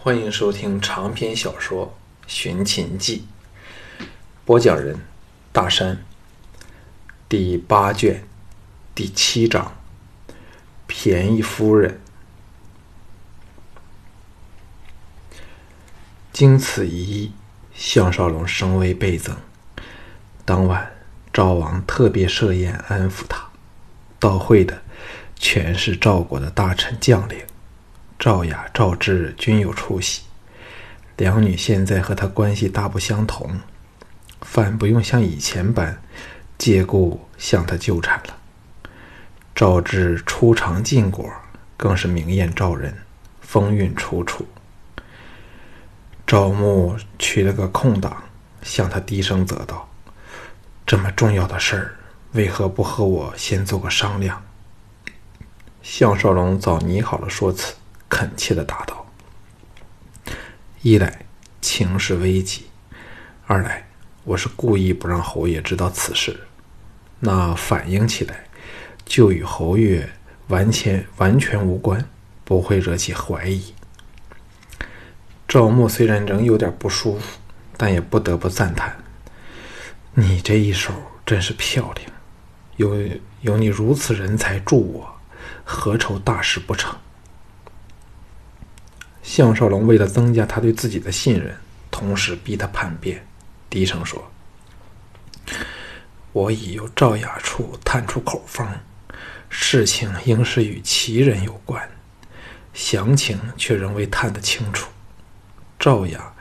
欢迎收听长篇小说《寻秦记》，播讲人：大山。第八卷第七章：便宜夫人。经此一役，项少龙声威倍增。当晚，赵王特别设宴安抚他，到会的全是赵国的大臣将领。赵雅、赵志均有出息。两女现在和他关系大不相同，反不用像以前般借故向他纠缠了。赵志初尝禁果，更是明艳照人，风韵楚楚。赵牧取了个空档，向他低声责道：“这么重要的事儿，为何不和我先做个商量？”项少龙早拟好了说辞。恳切的答道：“一来情势危急，二来我是故意不让侯爷知道此事，那反应起来就与侯爷完全完全无关，不会惹起怀疑。”赵牧虽然仍有点不舒服，但也不得不赞叹：“你这一手真是漂亮，有有你如此人才助我，何愁大事不成？”项少龙为了增加他对自己的信任，同时逼他叛变，低声说：“我已由赵雅处探出口风，事情应是与其人有关，详情却仍未探得清楚。赵雅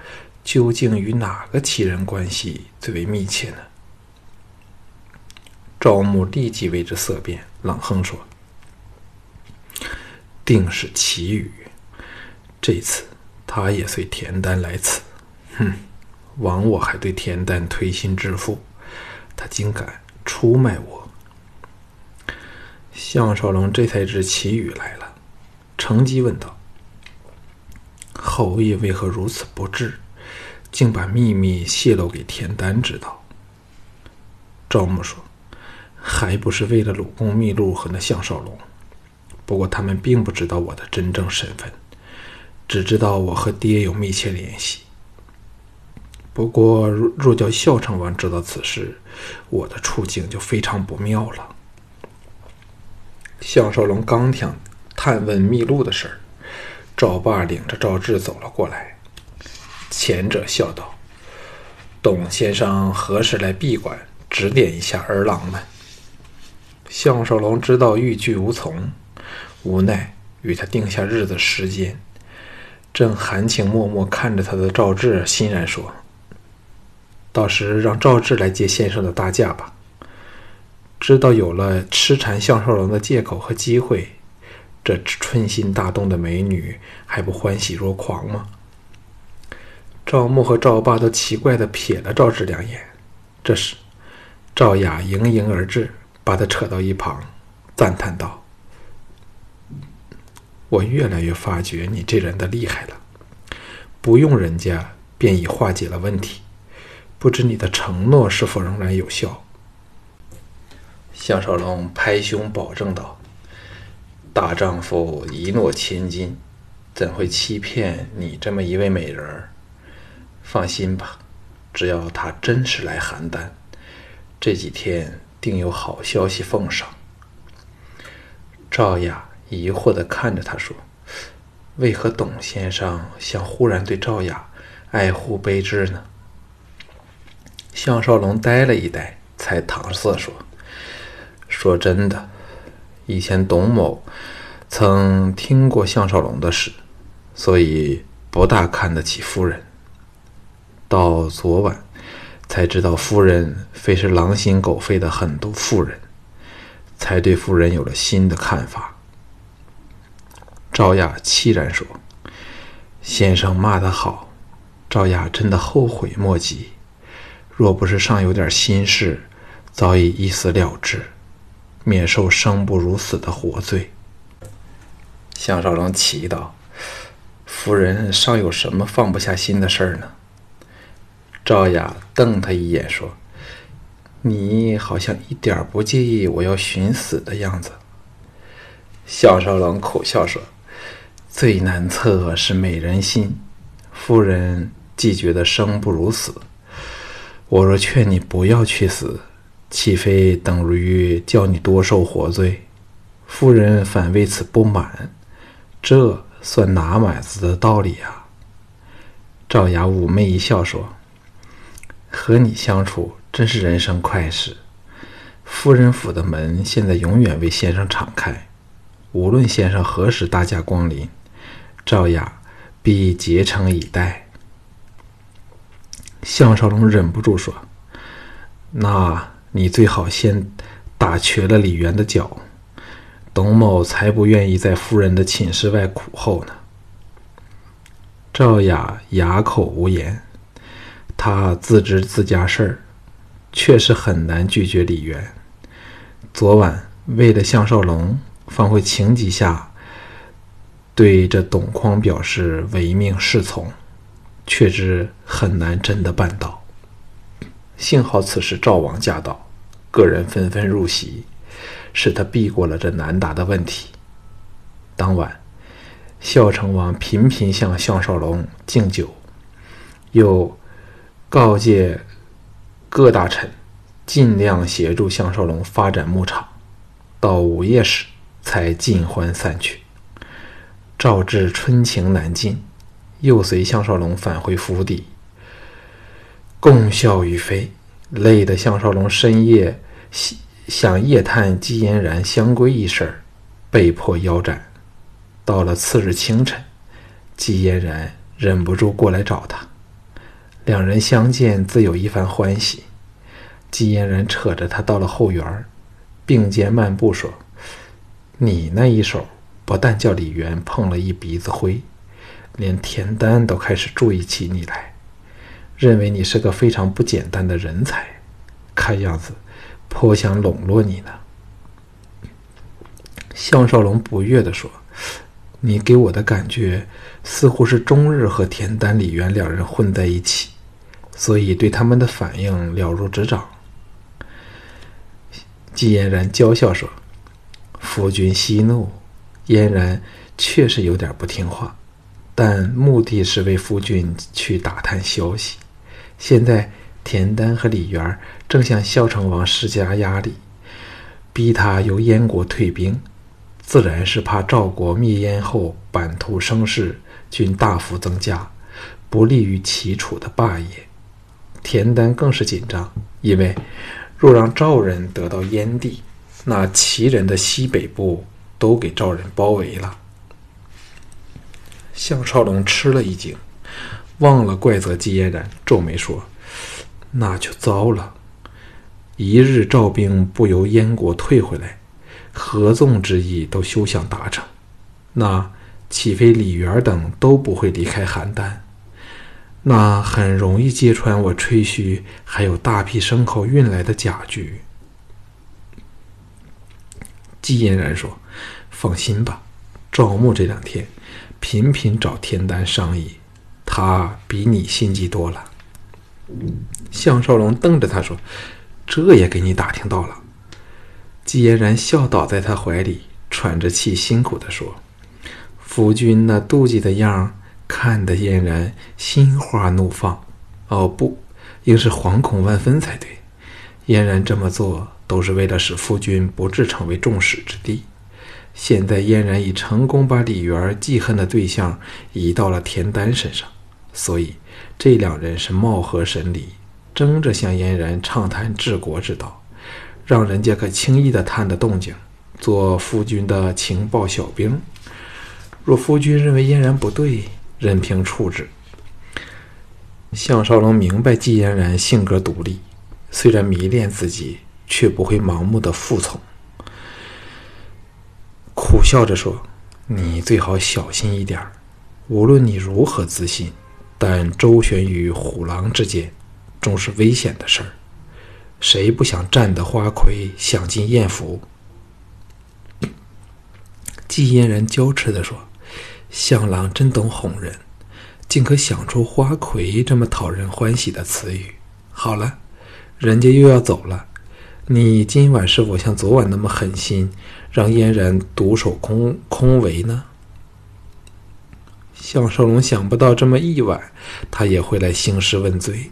究竟与哪个奇人关系最为密切呢？”赵牧立即为之色变，冷哼说：“定是齐羽。”这次他也随田丹来此，哼！枉我还对田丹推心置腹，他竟敢出卖我。项少龙这才知齐宇来了，乘机问道：“侯爷为何如此不智，竟把秘密泄露给田丹知道？”赵牧说：“还不是为了鲁公秘录和那项少龙？不过他们并不知道我的真正身份。”只知道我和爹有密切联系。不过，若若叫孝成王知道此事，我的处境就非常不妙了。项少龙刚想探问秘录的事儿，赵霸领着赵志走了过来。前者笑道：“董先生何时来闭馆，指点一下儿郎们？”项少龙知道欲拒无从，无奈与他定下日子时间。正含情脉脉看着他的赵志，欣然说：“到时让赵志来接先生的大驾吧。知道有了痴缠项少龙的借口和机会，这春心大动的美女还不欢喜若狂吗？”赵牧和赵霸都奇怪的瞥了赵志两眼。这时，赵雅盈盈而至，把他扯到一旁，赞叹道。我越来越发觉你这人的厉害了，不用人家便已化解了问题，不知你的承诺是否仍然有效？项少龙拍胸保证道：“大丈夫一诺千金，怎会欺骗你这么一位美人儿？放心吧，只要他真是来邯郸，这几天定有好消息奉上。”赵雅。疑惑地看着他说：“为何董先生像忽然对赵雅爱护备至呢？”项少龙呆了一呆，才搪塞说：“说真的，以前董某曾听过项少龙的事，所以不大看得起夫人。到昨晚才知道夫人非是狼心狗肺的狠毒妇人，才对夫人有了新的看法。”赵雅凄然说：“先生骂得好，赵雅真的后悔莫及。若不是尚有点心事，早已一死了之，免受生不如死的活罪。”项少龙奇道：“夫人尚有什么放不下心的事儿呢？”赵雅瞪他一眼说：“你好像一点不介意我要寻死的样子。”项少龙苦笑说。最难测是美人心，夫人既觉得生不如死。我若劝你不要去死，岂非等于叫你多受活罪？夫人反为此不满，这算哪买子的道理呀？赵雅妩媚一笑说：“和你相处真是人生快事。夫人府的门现在永远为先生敞开，无论先生何时大驾光临，赵雅必竭诚以待。”项少龙忍不住说：“那你最好先打瘸了李渊的脚，董某才不愿意在夫人的寝室外苦候呢。”赵雅哑口无言，她自知自家事儿，确实很难拒绝李渊。昨晚为了项少龙，方会情急下对这董匡表示唯命是从，却知很难真的办到。幸好此时赵王驾到，个人纷纷入席，使他避过了这难答的问题。当晚。孝成王频频向项少龙敬酒，又告诫各大臣尽量协助项少龙发展牧场。到午夜时，才尽欢散去。赵志春情难尽，又随项少龙返回府邸，共笑于飞，累得项少龙深夜想夜探姬嫣然相归一事，被迫腰斩。到了次日清晨，季嫣然忍不住过来找他，两人相见自有一番欢喜。季嫣然扯着他到了后园，并肩漫步说：“你那一手不但叫李渊碰了一鼻子灰，连田丹都开始注意起你来，认为你是个非常不简单的人才，看样子颇想笼络你呢。”项少龙不悦地说。你给我的感觉似乎是终日和田丹、李渊两人混在一起，所以对他们的反应了如指掌。季嫣然娇笑说：“夫君息怒，嫣然确实有点不听话，但目的是为夫君去打探消息。现在田丹和李元正向孝成王施加压力，逼他由燕国退兵。”自然是怕赵国灭燕后版图声势均大幅增加，不利于齐楚的霸业。田丹更是紧张，因为若让赵人得到燕地，那齐人的西北部都给赵人包围了。项少龙吃了一惊，忘了怪责季嫣然，皱眉说：“那就糟了，一日赵兵不由燕国退回来。”合纵之意都休想达成，那岂非李元等都不会离开邯郸？那很容易揭穿我吹嘘还有大批牲口运来的假局。季嫣然说：“放心吧，赵牧这两天频频找田丹商议，他比你心机多了。”项少龙瞪着他说：“这也给你打听到了。”季嫣然笑倒在他怀里，喘着气，辛苦地说：“夫君那妒忌的样儿，看得嫣然心花怒放。哦，不，应是惶恐万分才对。嫣然这么做，都是为了使夫君不致成为众矢之的。现在嫣然已成功把李元记恨的对象移到了田丹身上，所以这两人是貌合神离，争着向嫣然畅谈治国之道。”让人家可轻易的探得动静，做夫君的情报小兵。若夫君认为嫣然不对，任凭处置。项少龙明白季嫣然性格独立，虽然迷恋自己，却不会盲目的服从。苦笑着说：“你最好小心一点无论你如何自信，但周旋于虎狼之间，终是危险的事儿。”谁不想占得花魁，享尽艳福？季嫣然娇痴地说：“向郎真懂哄人，竟可想出花魁这么讨人欢喜的词语。好了，人家又要走了，你今晚是否像昨晚那么狠心，让嫣然独守空空围呢？”项少龙想不到这么一晚，他也会来兴师问罪，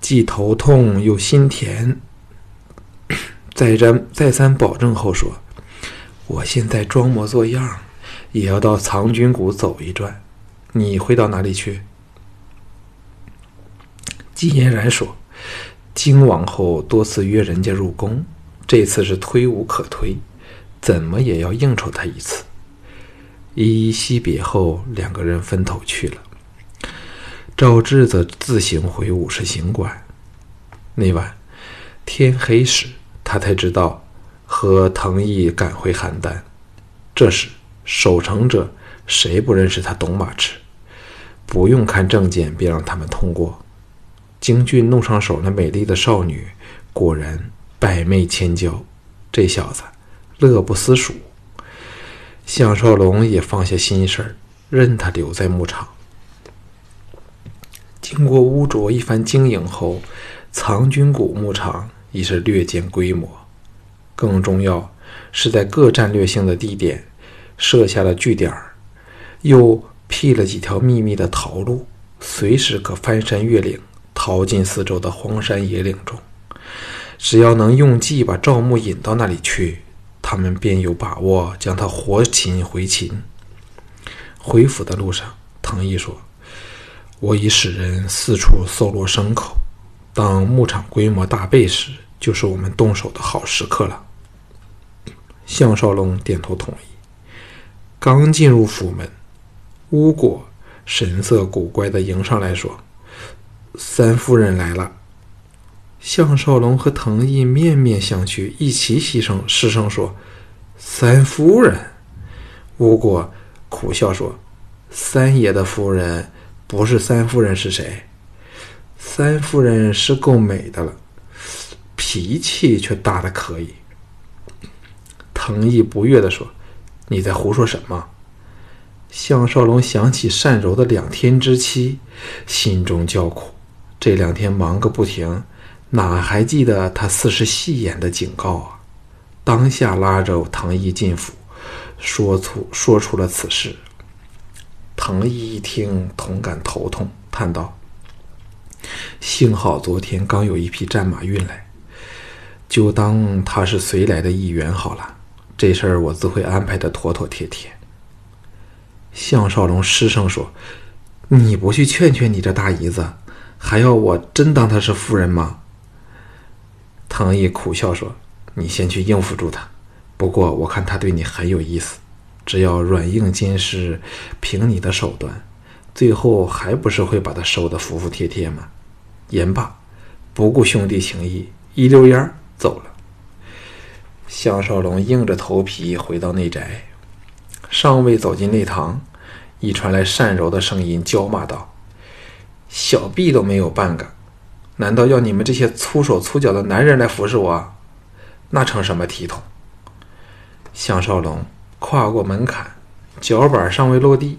既头痛又心甜。再三再三保证后说：“我现在装模作样，也要到藏军谷走一转。你会到哪里去？”季嫣然说：“京王后多次约人家入宫，这次是推无可推，怎么也要应酬他一次。”依依惜别后，两个人分头去了。赵志则自行回武士行馆。那晚天黑时，他才知道和藤毅赶回邯郸。这时守城者谁不认识他董马池？不用看证件便让他们通过。京俊弄上手那美丽的少女，果然百媚千娇。这小子乐不思蜀。项少龙也放下心事儿，任他留在牧场。经过污浊一番经营后，藏军谷牧场已是略见规模。更重要是在各战略性的地点设下了据点，又辟了几条秘密的逃路，随时可翻山越岭，逃进四周的荒山野岭中。只要能用计把赵牧引到那里去。他们便有把握将他活擒回秦。回府的路上，唐毅说：“我已使人四处搜罗牲口，当牧场规模大倍时，就是我们动手的好时刻了。”项少龙点头同意。刚进入府门，巫果神色古怪的迎上来说：“三夫人来了。”项少龙和藤毅面面相觑，一齐牺牲失声说：“三夫人。”吴果苦笑说：“三爷的夫人不是三夫人是谁？三夫人是够美的了，脾气却大的可以。”藤毅不悦的说：“你在胡说什么？”项少龙想起单柔的两天之期，心中叫苦。这两天忙个不停。哪还记得他似是戏言的警告啊？当下拉着唐毅进府，说出说出了此事。唐毅一听，同感头痛，叹道：“幸好昨天刚有一匹战马运来，就当他是随来的一员好了。这事儿我自会安排的妥妥帖帖。”项少龙失声说：“你不去劝劝你这大姨子，还要我真当她是夫人吗？”唐毅苦笑说：“你先去应付住他。不过我看他对你很有意思，只要软硬兼施，凭你的手段，最后还不是会把他收得服服帖帖吗？”言罢，不顾兄弟情谊，一溜烟走了。项少龙硬着头皮回到内宅，尚未走进内堂，已传来单柔的声音，叫骂道：“小臂都没有半个。”难道要你们这些粗手粗脚的男人来服侍我？那成什么体统？项少龙跨过门槛，脚板尚未落地，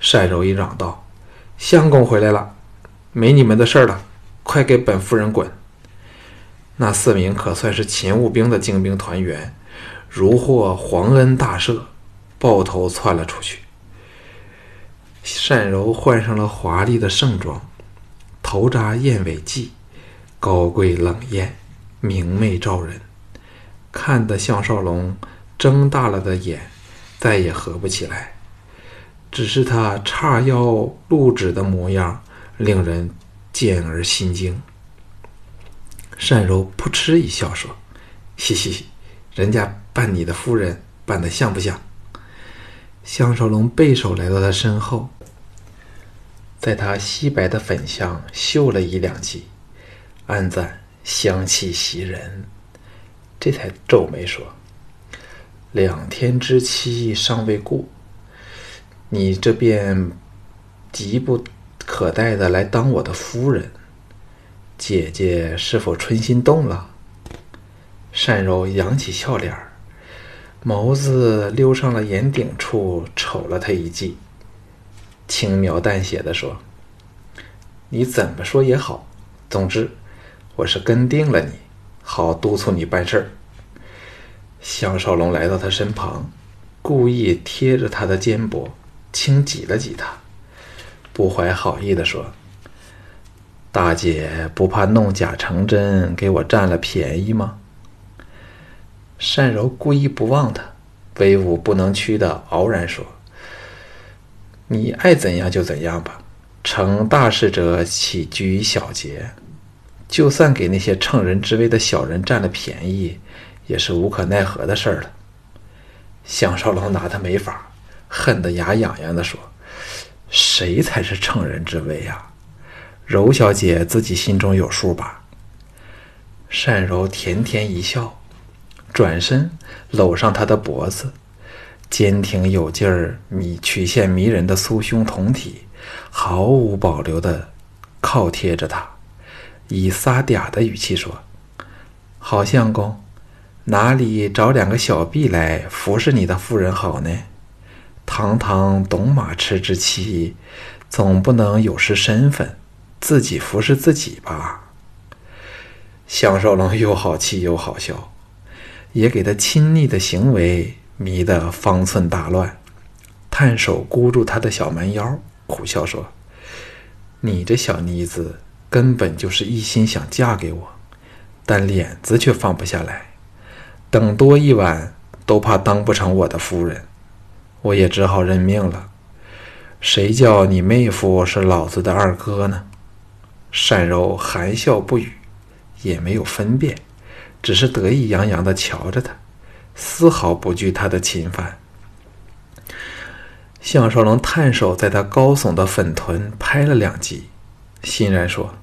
单柔一嚷道：“相公回来了，没你们的事了，快给本夫人滚！”那四名可算是勤务兵的精兵团员，如获皇恩大赦，抱头窜了出去。单柔换上了华丽的盛装。头扎燕尾髻，高贵冷艳，明媚照人，看得项少龙睁大了的眼再也合不起来。只是他叉腰露指的模样，令人见而心惊。单柔扑哧一笑说：“嘻嘻，人家扮你的夫人，扮的像不像？”项少龙背手来到他身后。在他稀白的粉相嗅了一两记，暗赞香气袭人，这才皱眉说：“两天之期尚未过，你这便急不可待的来当我的夫人，姐姐是否春心动了？”单柔扬起笑脸儿，眸子溜上了眼顶处，瞅了他一记。轻描淡写的说：“你怎么说也好，总之，我是跟定了你，好督促你办事儿。”项少龙来到他身旁，故意贴着他的肩膊，轻挤了挤他，不怀好意的说：“大姐不怕弄假成真，给我占了便宜吗？”单柔故意不望他，威武不能屈的傲然说：“你爱怎样就怎样吧。成大事者岂居于小节？就算给那些乘人之危的小人占了便宜，也是无可奈何的事儿了。”项少龙拿他没法，恨得牙痒痒的说：“谁才是乘人之危啊？柔小姐自己心中有数吧？”单柔甜甜一笑，转身搂上他的脖子，坚挺有劲儿、迷曲线迷人的酥胸酮体，毫无保留的靠贴着他，以撒嗲的语气说：“好相公。”哪里找两个小婢来服侍你的夫人好呢？堂堂董马痴之妻，总不能有失身份，自己服侍自己吧？项少龙又好气又好笑，也给他亲昵的行为迷得方寸大乱，探手箍住他的小蛮腰，苦笑说：“你这小妮子根本就是一心想嫁给我，但脸子却放不下来。”等多一晚，都怕当不成我的夫人，我也只好认命了。谁叫你妹夫是老子的二哥呢？单柔含笑不语，也没有分辨，只是得意洋洋的瞧着他，丝毫不惧他的侵犯。项少龙探手在他高耸的粉臀拍了两击，欣然说：“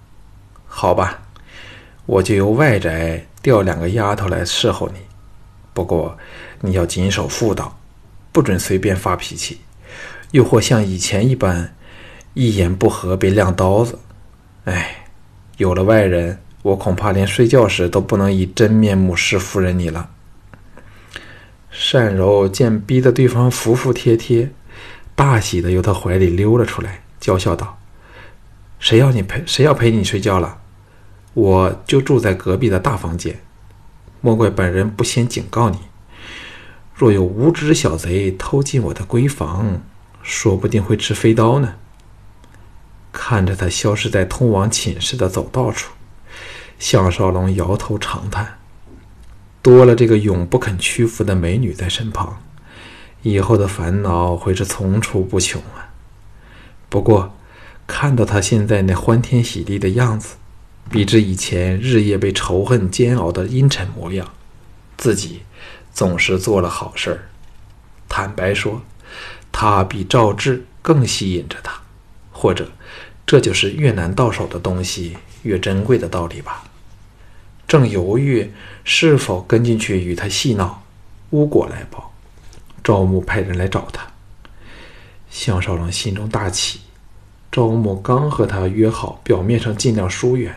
好吧，我就由外宅调两个丫头来伺候你。”不过，你要谨守妇道，不准随便发脾气，又或像以前一般，一言不合便亮刀子。哎，有了外人，我恐怕连睡觉时都不能以真面目视夫人你了。单柔见逼得对方服服帖帖，大喜的由他怀里溜了出来，娇笑道：“谁要你陪？谁要陪你睡觉了？我就住在隔壁的大房间。”莫怪本人不先警告你，若有无知小贼偷进我的闺房，说不定会吃飞刀呢。看着他消失在通往寝室的走道处，项少龙摇头长叹：多了这个永不肯屈服的美女在身旁，以后的烦恼会是层出不穷啊。不过，看到他现在那欢天喜地的样子。比之以前日夜被仇恨煎熬的阴沉模样，自己总是做了好事儿。坦白说，他比赵志更吸引着他，或者这就是越难到手的东西越珍贵的道理吧。正犹豫是否跟进去与他戏闹，巫果来报，赵牧派人来找他。项少龙心中大喜，赵牧刚和他约好，表面上尽量疏远。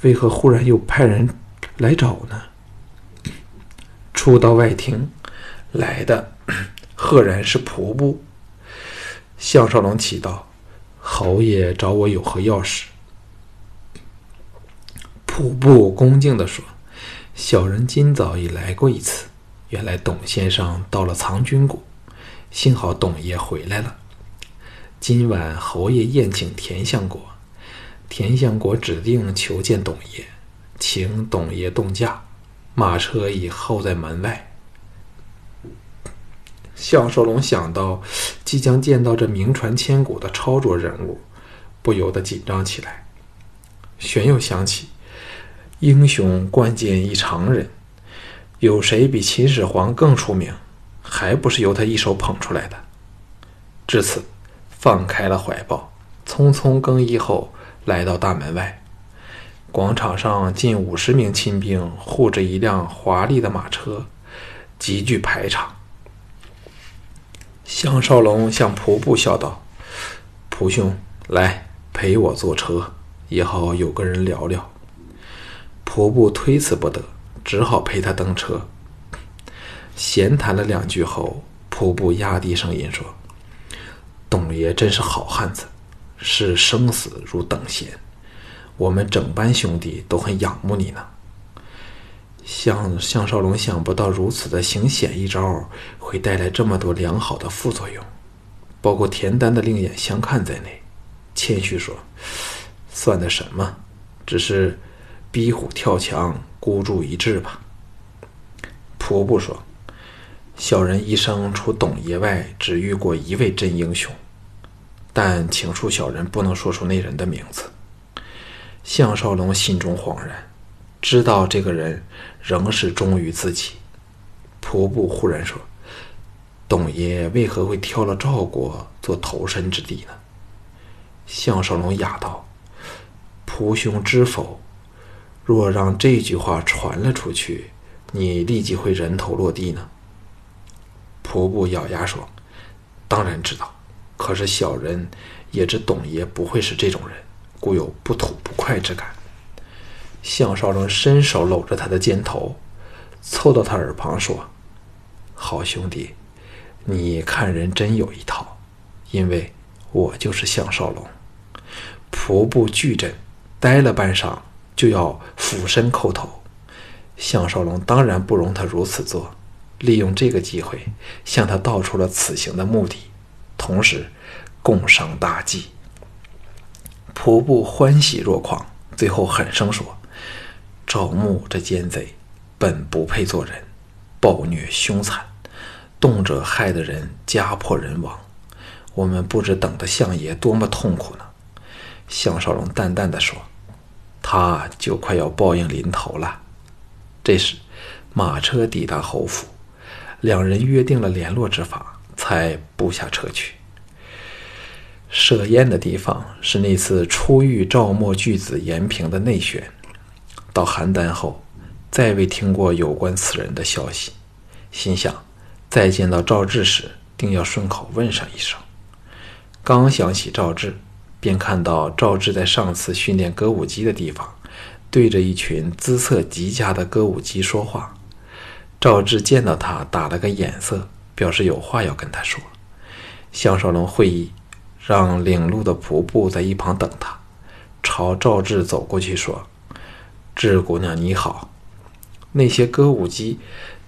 为何忽然又派人来找呢？初到外厅，来的赫然是仆部。项少龙起道：“侯爷找我有何要事？”瀑布恭敬地说：“小人今早已来过一次，原来董先生到了藏军谷，幸好董爷回来了。今晚侯爷宴请田相国。”田相国指定求见董爷，请董爷动驾，马车已候在门外。项少龙想到即将见到这名传千古的超卓人物，不由得紧张起来。旋又想起，英雄冠见一常人，有谁比秦始皇更出名？还不是由他一手捧出来的。至此，放开了怀抱，匆匆更衣后。来到大门外，广场上近五十名亲兵护着一辆华丽的马车，极具排场。项少龙向仆部笑道：“仆兄，来陪我坐车，也好有个人聊聊。”仆部推辞不得，只好陪他登车。闲谈了两句后，仆部压低声音说：“董爷真是好汉子。”视生死如等闲，我们整班兄弟都很仰慕你呢。项项少龙想不到如此的行险一招会带来这么多良好的副作用，包括田丹的另眼相看在内，谦虚说：“算得什么？只是逼虎跳墙，孤注一掷吧。”仆部说：“小人一生除董爷外，只遇过一位真英雄，但请恕小人不能说出那人的名字。”项少龙心中恍然，知道这个人仍是忠于自己。仆布忽然说：“董爷为何会挑了赵国做投身之地呢？”项少龙哑道：“仆兄知否？若让这句话传了出去，你立即会人头落地呢。”仆部咬牙说：“当然知道，可是小人也知董爷不会是这种人，故有不吐不快之感。”项少龙伸手搂着他的肩头，凑到他耳旁说。好兄弟，你看人真有一套，因为我就是项少龙。仆部巨震，呆了半晌，就要俯身叩头。项少龙当然不容他如此做，利用这个机会向他道出了此行的目的，同时共商大计。仆部欢喜若狂，最后狠声说：“赵牧这奸贼，本不配做人，暴虐凶残。”动辄害得人家破人亡，我们不知等的相爷多么痛苦呢。项少龙淡淡的说：“他就快要报应临头了。”这时，马车抵达侯府，两人约定了联络之法，才步下车去。设宴的地方是那次初遇赵墨巨子延平的内选。到邯郸后，再未听过有关此人的消息，心想。再见到赵志时，定要顺口问上一声。刚想起赵志，便看到赵志在上次训练歌舞姬的地方，对着一群姿色极佳的歌舞姬说话。赵志见到他，打了个眼色，表示有话要跟他说。项少龙会意，让领路的仆部在一旁等他，朝赵志走过去说：“志姑娘你好。”那些歌舞姬。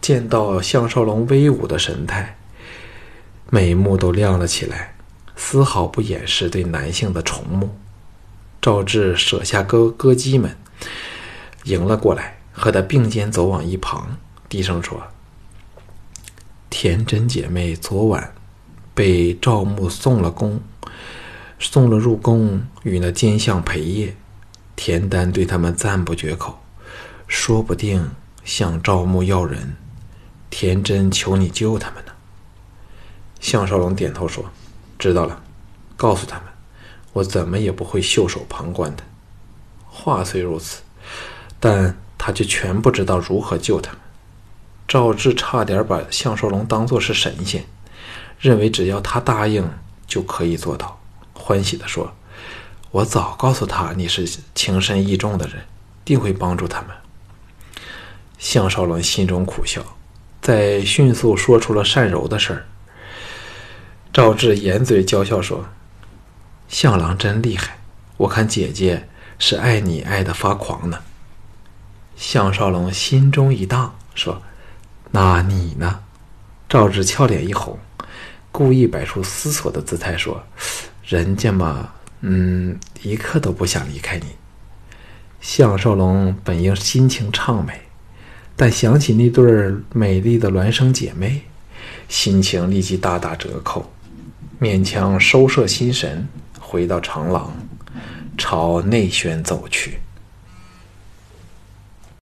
见到项少龙威武的神态，眉目都亮了起来，丝毫不掩饰对男性的崇慕。赵志舍下歌歌姬们，迎了过来，和他并肩走往一旁，低声说：“田真姐妹昨晚被赵牧送了宫，送了入宫，与那奸相陪夜。田丹对他们赞不绝口，说不定向赵牧要人。”田真求你救他们呢。项少龙点头说：“知道了，告诉他们，我怎么也不会袖手旁观的。”话虽如此，但他却全不知道如何救他们。赵志差点把项少龙当作是神仙，认为只要他答应就可以做到，欢喜地说：“我早告诉他你是情深义重的人，定会帮助他们。”项少龙心中苦笑。在迅速说出了善柔的事儿。赵志掩嘴娇笑说：“向郎真厉害，我看姐姐是爱你爱的发狂呢。”项少龙心中一荡，说：“那你呢？”赵志俏脸一红，故意摆出思索的姿态说：“人家嘛，嗯，一刻都不想离开你。”项少龙本应心情畅美。但想起那对美丽的孪生姐妹，心情立即大打折扣，勉强收摄心神，回到长廊，朝内轩走去。